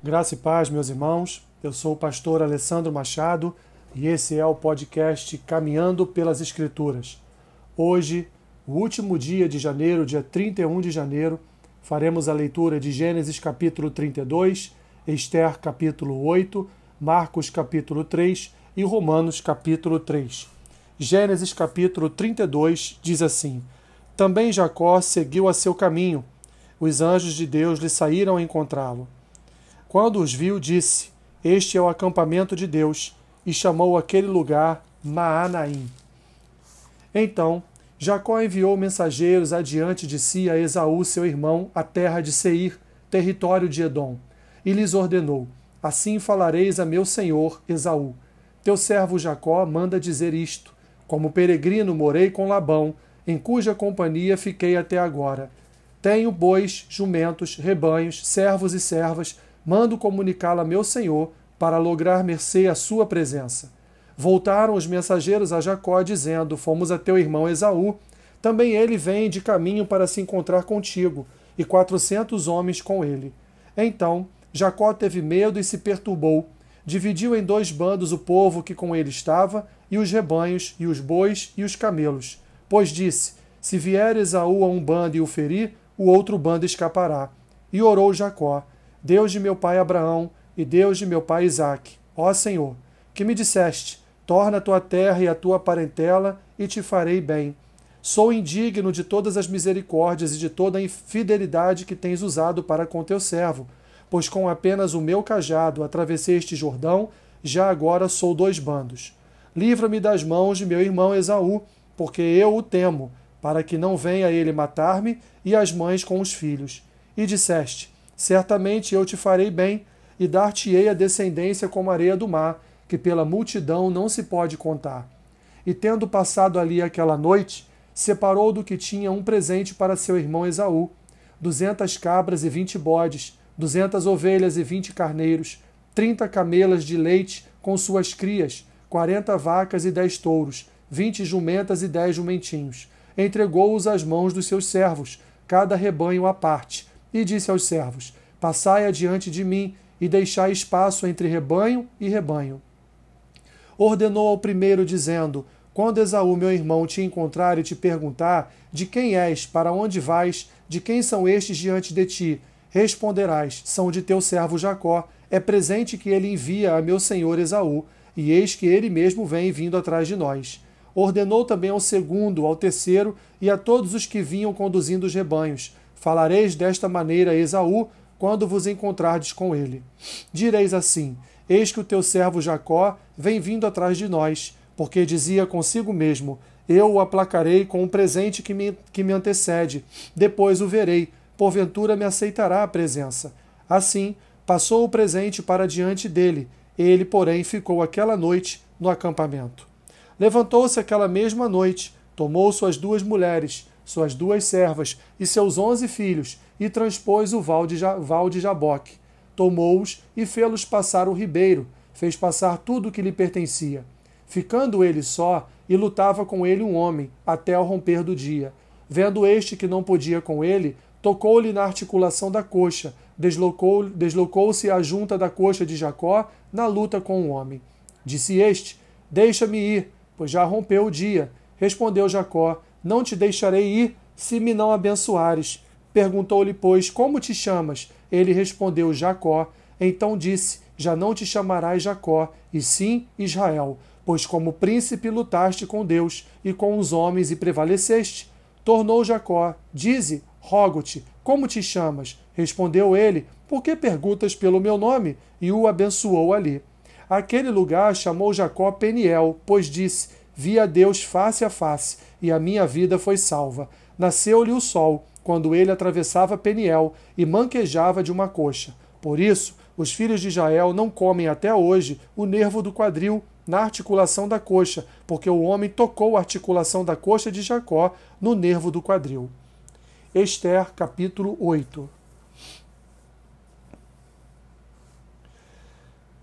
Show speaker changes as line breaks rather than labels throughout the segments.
Graça e paz, meus irmãos. Eu sou o pastor Alessandro Machado e esse é o podcast Caminhando pelas Escrituras. Hoje, o último dia de janeiro, dia 31 de janeiro, faremos a leitura de Gênesis capítulo 32, Esther capítulo 8, Marcos capítulo 3 e Romanos capítulo 3. Gênesis capítulo 32 diz assim: Também Jacó seguiu a seu caminho. Os anjos de Deus lhe saíram a encontrá-lo. Quando os viu, disse: Este é o acampamento de Deus, e chamou aquele lugar Maanaim. Então Jacó enviou mensageiros adiante de si a Esaú, seu irmão, à terra de Seir, território de Edom, e lhes ordenou: Assim falareis a meu senhor Esaú. Teu servo Jacó manda dizer isto: Como peregrino morei com Labão, em cuja companhia fiquei até agora. Tenho bois, jumentos, rebanhos, servos e servas mando comunicá-la meu senhor, para lograr mercê à sua presença. Voltaram os mensageiros a Jacó, dizendo: Fomos a teu irmão Esaú. Também ele vem de caminho para se encontrar contigo, e quatrocentos homens com ele. Então Jacó teve medo e se perturbou. Dividiu em dois bandos o povo que com ele estava, e os rebanhos, e os bois, e os camelos. Pois disse: Se vier Esaú a um bando e o ferir, o outro bando escapará. E orou Jacó: Deus de meu pai Abraão e Deus de meu pai Isaque, ó Senhor, que me disseste: torna a tua terra e a tua parentela, e te farei bem. Sou indigno de todas as misericórdias e de toda a infidelidade que tens usado para com teu servo, pois com apenas o meu cajado atravessei este Jordão, já agora sou dois bandos. Livra-me das mãos de meu irmão Esaú, porque eu o temo, para que não venha ele matar-me e as mães com os filhos. E disseste: Certamente eu te farei bem, e dar-te-ei a descendência como a areia do mar, que pela multidão não se pode contar. E tendo passado ali aquela noite, separou do que tinha um presente para seu irmão Esaú: duzentas cabras e vinte bodes, duzentas ovelhas e vinte carneiros, trinta camelas de leite com suas crias, quarenta vacas e dez touros, vinte jumentas e dez jumentinhos. Entregou-os às mãos dos seus servos, cada rebanho à parte e disse aos servos: Passai adiante de mim e deixai espaço entre rebanho e rebanho. Ordenou ao primeiro, dizendo: Quando Esaú, meu irmão, te encontrar e te perguntar: De quem és, para onde vais, de quem são estes diante de ti? Responderás: São de teu servo Jacó. É presente que ele envia a meu senhor Esaú, e eis que ele mesmo vem vindo atrás de nós. Ordenou também ao segundo, ao terceiro e a todos os que vinham conduzindo os rebanhos: Falareis desta maneira a Esaú quando vos encontrardes com ele. Direis assim: Eis que o teu servo Jacó vem vindo atrás de nós, porque dizia consigo mesmo: Eu o aplacarei com um presente que me, que me antecede, depois o verei, porventura me aceitará a presença. Assim, passou o presente para diante dele, ele, porém, ficou aquela noite no acampamento. Levantou-se aquela mesma noite, tomou suas duas mulheres, suas duas servas e seus onze filhos, e transpôs o val de, val de Jaboque. Tomou-os e fê-los passar o ribeiro, fez passar tudo o que lhe pertencia. Ficando ele só, e lutava com ele um homem, até ao romper do dia. Vendo este que não podia com ele, tocou-lhe na articulação da coxa, deslocou-se deslocou a junta da coxa de Jacó na luta com o homem. Disse este: Deixa-me ir, pois já rompeu o dia. Respondeu Jacó: não te deixarei ir se me não abençoares. Perguntou-lhe, pois, como te chamas? Ele respondeu, Jacó. Então disse: Já não te chamarás Jacó, e sim Israel, pois como príncipe lutaste com Deus e com os homens e prevaleceste. Tornou Jacó: Dize, rogo-te, como te chamas? Respondeu ele: Por que perguntas pelo meu nome? E o abençoou ali. Aquele lugar chamou Jacó Peniel, pois disse: Vi a Deus face a face, e a minha vida foi salva. Nasceu-lhe o sol, quando ele atravessava Peniel e manquejava de uma coxa. Por isso, os filhos de Israel não comem até hoje o nervo do quadril na articulação da coxa, porque o homem tocou a articulação da coxa de Jacó no nervo do quadril. Esther, capítulo 8.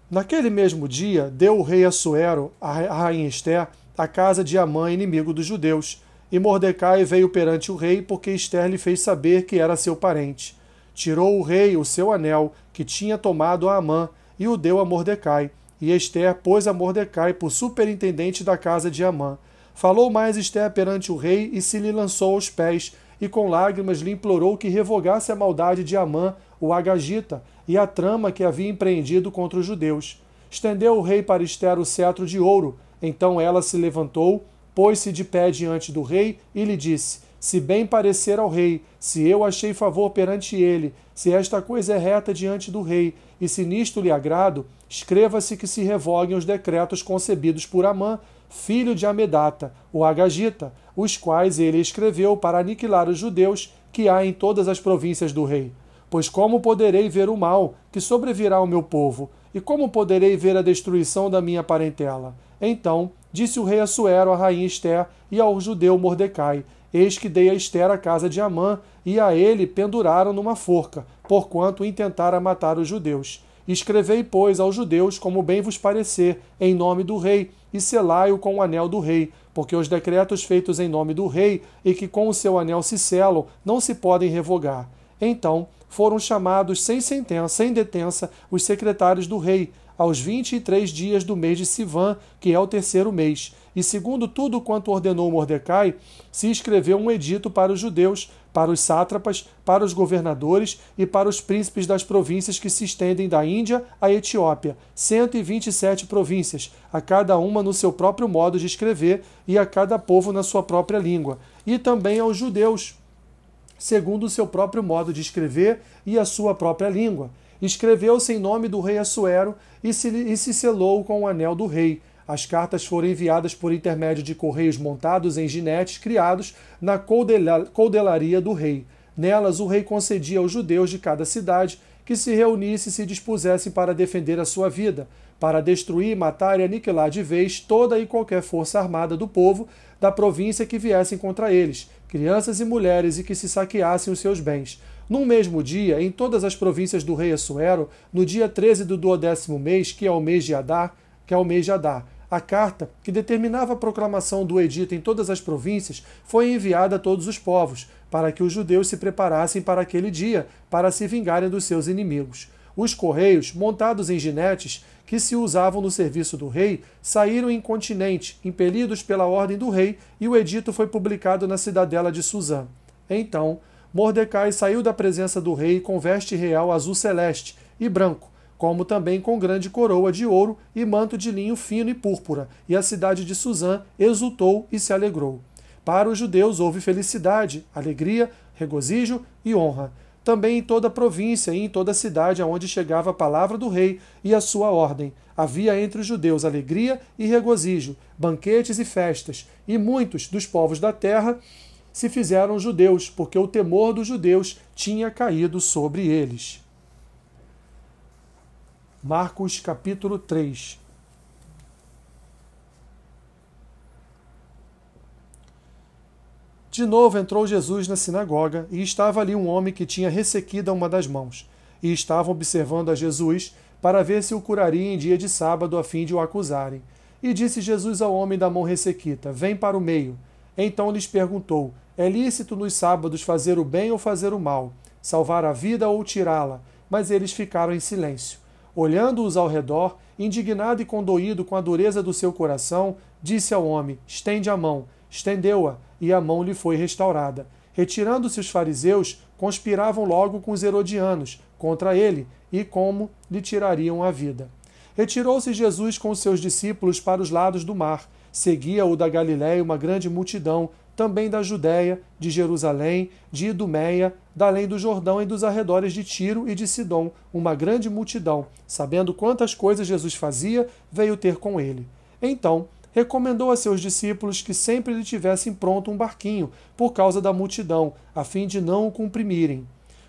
Naquele mesmo dia, deu o rei Assuero, a rainha Esther, a casa de Amã, inimigo dos judeus. E Mordecai veio perante o rei, porque Esther lhe fez saber que era seu parente. tirou o rei o seu anel que tinha tomado a Amã e o deu a Mordecai. E Esther pôs a Mordecai por superintendente da casa de Amã. Falou mais Esther perante o rei e se lhe lançou aos pés, e com lágrimas lhe implorou que revogasse a maldade de Amã, o Agagita, e a trama que havia empreendido contra os judeus. Estendeu o rei para Esther o cetro de ouro. Então ela se levantou, pôs-se de pé diante do rei e lhe disse: Se bem parecer ao rei, se eu achei favor perante ele, se esta coisa é reta diante do rei, e se nisto lhe agrado, escreva-se que se revoguem os decretos concebidos por Amã, filho de Amedata, o Agagita, os quais ele escreveu para aniquilar os judeus que há em todas as províncias do rei. Pois como poderei ver o mal que sobrevirá ao meu povo? E como poderei ver a destruição da minha parentela? Então disse o rei Assuero à rainha Esther e ao judeu Mordecai: Eis que dei a Esther a casa de Amã, e a ele penduraram numa forca, porquanto intentara matar os judeus. Escrevei, pois, aos judeus como bem vos parecer, em nome do rei, e selai-o com o anel do rei, porque os decretos feitos em nome do rei e que com o seu anel se selam não se podem revogar. Então foram chamados sem sentença, sem detença, os secretários do rei, aos vinte e três dias do mês de Sivan, que é o terceiro mês. E segundo tudo quanto ordenou Mordecai, se escreveu um edito para os judeus, para os sátrapas, para os governadores e para os príncipes das províncias que se estendem da Índia à Etiópia, cento e vinte e sete províncias, a cada uma no seu próprio modo de escrever e a cada povo na sua própria língua, e também aos judeus, segundo o seu próprio modo de escrever e a sua própria língua escreveu-se em nome do rei Assuero e se, e se selou com o anel do rei. As cartas foram enviadas por intermédio de correios montados em ginetes criados na coldelaria do rei. Nelas, o rei concedia aos judeus de cada cidade que se reunissem e se dispusessem para defender a sua vida, para destruir, matar e aniquilar de vez toda e qualquer força armada do povo da província que viessem contra eles, crianças e mulheres, e que se saqueassem os seus bens num mesmo dia, em todas as províncias do rei Assuero, no dia 13 do duodécimo mês, que é o mês de Adar, que é o mês de Adar, a carta, que determinava a proclamação do edito em todas as províncias, foi enviada a todos os povos, para que os judeus se preparassem para aquele dia, para se vingarem dos seus inimigos. Os correios, montados em ginetes, que se usavam no serviço do rei, saíram incontinente, impelidos pela ordem do rei, e o edito foi publicado na cidadela de Suzã. Então, Mordecai saiu da presença do rei com veste real azul celeste e branco, como também com grande coroa de ouro e manto de linho fino e púrpura, e a cidade de Suzã exultou e se alegrou. Para os judeus houve felicidade, alegria, regozijo e honra. Também em toda a província e em toda a cidade aonde chegava a palavra do rei e a sua ordem. Havia entre os judeus alegria e regozijo, banquetes e festas, e muitos dos povos da terra se fizeram judeus, porque o temor dos judeus tinha caído sobre eles. Marcos capítulo 3 De novo entrou Jesus na sinagoga e estava ali um homem que tinha ressequida uma das mãos. E estavam observando a Jesus para ver se o curaria em dia de sábado a fim de o acusarem. E disse Jesus ao homem da mão ressequida: Vem para o meio. Então lhes perguntou: é lícito nos sábados fazer o bem ou fazer o mal, salvar a vida ou tirá-la, mas eles ficaram em silêncio. Olhando-os ao redor, indignado e condoído com a dureza do seu coração, disse ao homem: Estende a mão. Estendeu-a, e a mão lhe foi restaurada. Retirando-se os fariseus, conspiravam logo com os herodianos contra ele e como lhe tirariam a vida. Retirou-se Jesus com os seus discípulos para os lados do mar. Seguia-o da Galiléia uma grande multidão, também da Judéia, de Jerusalém, de Idumeia, da além do Jordão e dos arredores de Tiro e de Sidom, uma grande multidão, sabendo quantas coisas Jesus fazia, veio ter com ele. Então, recomendou a seus discípulos que sempre lhe tivessem pronto um barquinho, por causa da multidão, a fim de não o comprimirem.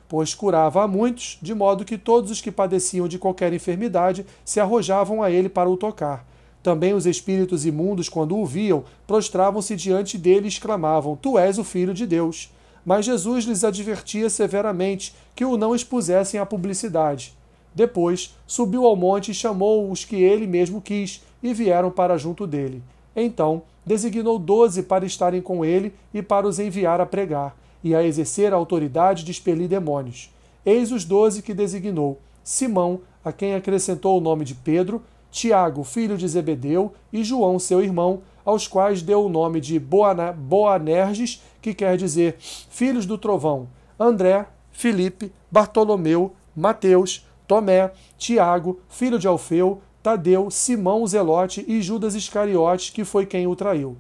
Pois curava a muitos, de modo que todos os que padeciam de qualquer enfermidade se arrojavam a ele para o tocar também os espíritos imundos, quando o viam, prostravam-se diante dele e exclamavam: Tu és o Filho de Deus. Mas Jesus lhes advertia severamente que o não expusessem à publicidade. Depois subiu ao monte e chamou os que ele mesmo quis, e vieram para junto dele. Então designou doze para estarem com ele e para os enviar a pregar, e a exercer a autoridade de expelir demônios. eis os doze que designou: Simão, a quem acrescentou o nome de Pedro, Tiago, filho de Zebedeu, e João, seu irmão, aos quais deu o nome de Boanerges, que quer dizer filhos do trovão, André, Filipe, Bartolomeu, Mateus, Tomé, Tiago, filho de Alfeu, Tadeu, Simão Zelote e Judas Iscariotes, que foi quem o traiu.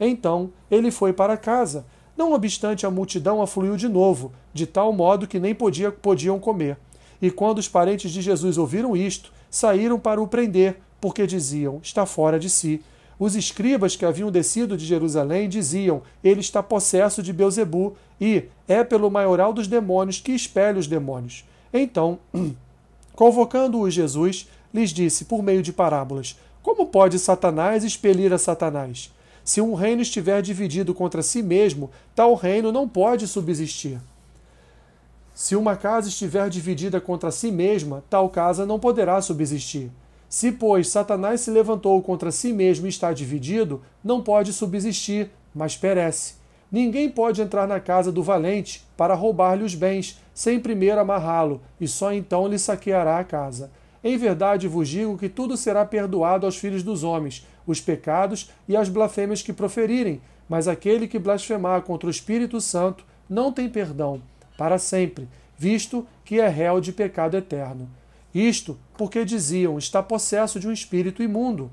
Então ele foi para casa. Não obstante, a multidão afluiu de novo, de tal modo que nem podia, podiam comer. E quando os parentes de Jesus ouviram isto, saíram para o prender, porque diziam: está fora de si. Os escribas que haviam descido de Jerusalém diziam: Ele está possesso de Beuzebu, e é pelo maioral dos demônios que espelha os demônios. Então, convocando-os Jesus, lhes disse por meio de parábolas: Como pode Satanás expelir a Satanás? Se um reino estiver dividido contra si mesmo, tal reino não pode subsistir. Se uma casa estiver dividida contra si mesma, tal casa não poderá subsistir. Se, pois, Satanás se levantou contra si mesmo e está dividido, não pode subsistir, mas perece. Ninguém pode entrar na casa do valente para roubar-lhe os bens, sem primeiro amarrá-lo, e só então lhe saqueará a casa. Em verdade vos digo que tudo será perdoado aos filhos dos homens, os pecados e as blasfêmias que proferirem, mas aquele que blasfemar contra o Espírito Santo não tem perdão, para sempre, visto que é réu de pecado eterno. Isto porque diziam: está possesso de um espírito imundo.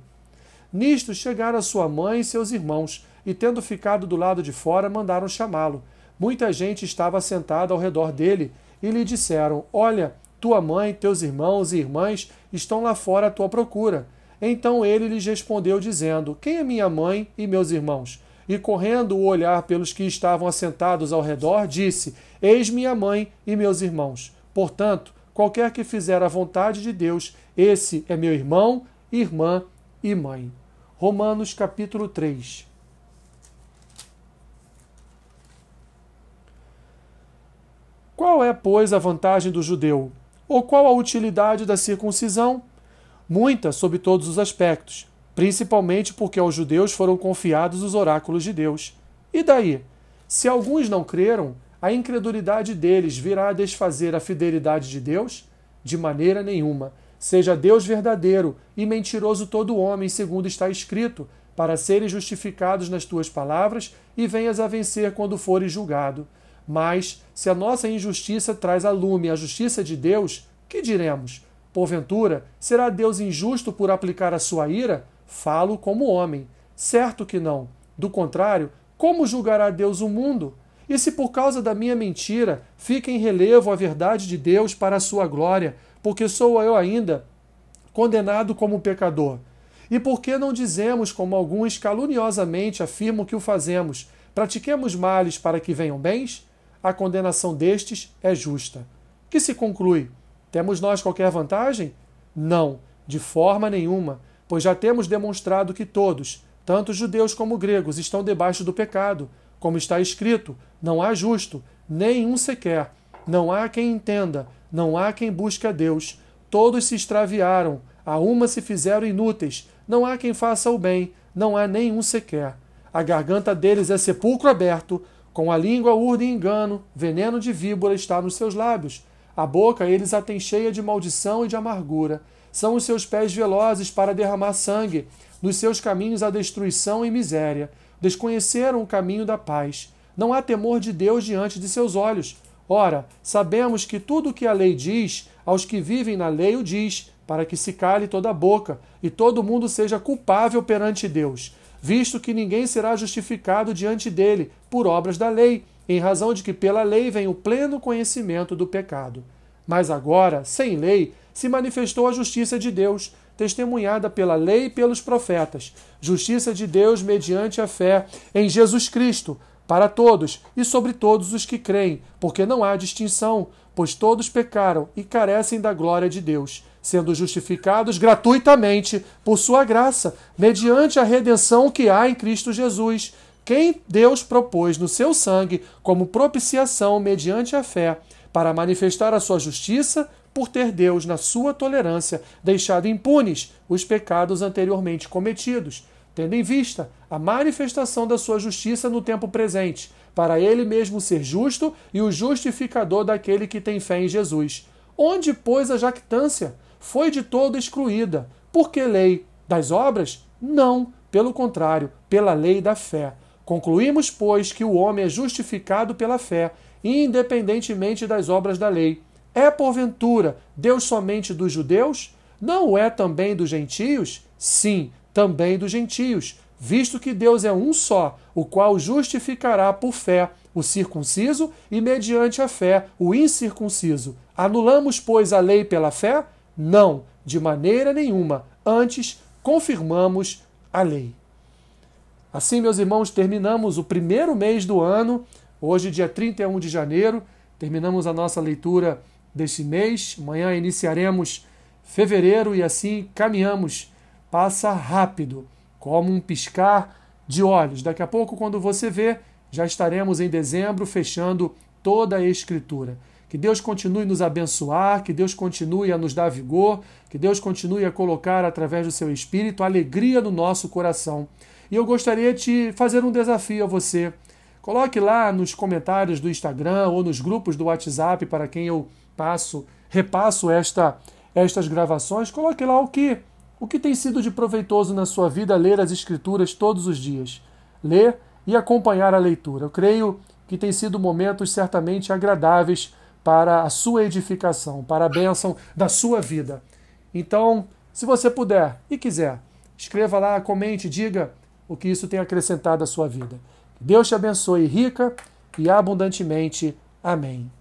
Nisto chegaram sua mãe e seus irmãos, e tendo ficado do lado de fora, mandaram chamá-lo. Muita gente estava sentada ao redor dele, e lhe disseram: Olha, tua mãe, teus irmãos e irmãs estão lá fora à tua procura. Então ele lhes respondeu, dizendo: Quem é minha mãe e meus irmãos? E correndo o olhar pelos que estavam assentados ao redor, disse: Eis minha mãe e meus irmãos. Portanto, qualquer que fizer a vontade de Deus, esse é meu irmão, irmã e mãe. Romanos capítulo 3. Qual é, pois, a vantagem do judeu? Ou qual a utilidade da circuncisão? Muita, sob todos os aspectos, principalmente porque aos judeus foram confiados os oráculos de Deus. E daí? Se alguns não creram, a incredulidade deles virá a desfazer a fidelidade de Deus? De maneira nenhuma. Seja Deus verdadeiro e mentiroso todo homem, segundo está escrito, para serem justificados nas tuas palavras e venhas a vencer quando fores julgado. Mas, se a nossa injustiça traz a lume a justiça de Deus, que diremos? Porventura, será Deus injusto por aplicar a sua ira? Falo como homem. Certo que não. Do contrário, como julgará Deus o mundo? E se por causa da minha mentira fica em relevo a verdade de Deus para a sua glória, porque sou eu ainda condenado como pecador? E por que não dizemos, como alguns caluniosamente afirmam que o fazemos, pratiquemos males para que venham bens? A condenação destes é justa. Que se conclui? Temos nós qualquer vantagem? Não, de forma nenhuma pois já temos demonstrado que todos, tanto judeus como gregos, estão debaixo do pecado. Como está escrito: não há justo, nenhum sequer. Não há quem entenda, não há quem busque a Deus. Todos se extraviaram, a uma se fizeram inúteis. Não há quem faça o bem, não há nenhum sequer. A garganta deles é sepulcro aberto, com a língua urda em engano, veneno de víbora está nos seus lábios. A boca eles a têm cheia de maldição e de amargura. São os seus pés velozes para derramar sangue, nos seus caminhos a destruição e miséria. Desconheceram o caminho da paz. Não há temor de Deus diante de seus olhos. Ora, sabemos que tudo o que a lei diz, aos que vivem na lei o diz, para que se cale toda a boca e todo mundo seja culpável perante Deus, visto que ninguém será justificado diante dele por obras da lei, em razão de que pela lei vem o pleno conhecimento do pecado. Mas agora, sem lei, se manifestou a justiça de Deus, testemunhada pela lei e pelos profetas, justiça de Deus mediante a fé em Jesus Cristo, para todos e sobre todos os que creem, porque não há distinção, pois todos pecaram e carecem da glória de Deus, sendo justificados gratuitamente por sua graça, mediante a redenção que há em Cristo Jesus, quem Deus propôs no seu sangue como propiciação mediante a fé, para manifestar a sua justiça por ter Deus, na sua tolerância, deixado impunes os pecados anteriormente cometidos, tendo em vista a manifestação da sua justiça no tempo presente, para ele mesmo ser justo e o justificador daquele que tem fé em Jesus. Onde, pois, a jactância? Foi de todo excluída. Por que lei? Das obras? Não, pelo contrário, pela lei da fé. Concluímos, pois, que o homem é justificado pela fé, independentemente das obras da lei. É, porventura, Deus somente dos judeus? Não é também dos gentios? Sim, também dos gentios, visto que Deus é um só, o qual justificará por fé o circunciso e, mediante a fé, o incircunciso. Anulamos, pois, a lei pela fé? Não, de maneira nenhuma. Antes, confirmamos a lei. Assim, meus irmãos, terminamos o primeiro mês do ano, hoje, dia 31 de janeiro, terminamos a nossa leitura deste mês. Amanhã iniciaremos fevereiro e assim caminhamos. Passa rápido, como um piscar de olhos. Daqui a pouco, quando você vê, já estaremos em dezembro fechando toda a Escritura. Que Deus continue nos abençoar, que Deus continue a nos dar vigor, que Deus continue a colocar através do seu Espírito alegria no nosso coração. E eu gostaria de fazer um desafio a você. Coloque lá nos comentários do Instagram ou nos grupos do WhatsApp para quem eu passo, repasso esta, estas gravações. Coloque lá o que, o que tem sido de proveitoso na sua vida ler as Escrituras todos os dias. Ler e acompanhar a leitura. Eu creio que tem sido momentos certamente agradáveis para a sua edificação, para a bênção da sua vida. Então, se você puder e quiser, escreva lá, comente, diga o que isso tem acrescentado à sua vida. Deus te abençoe rica e abundantemente. Amém.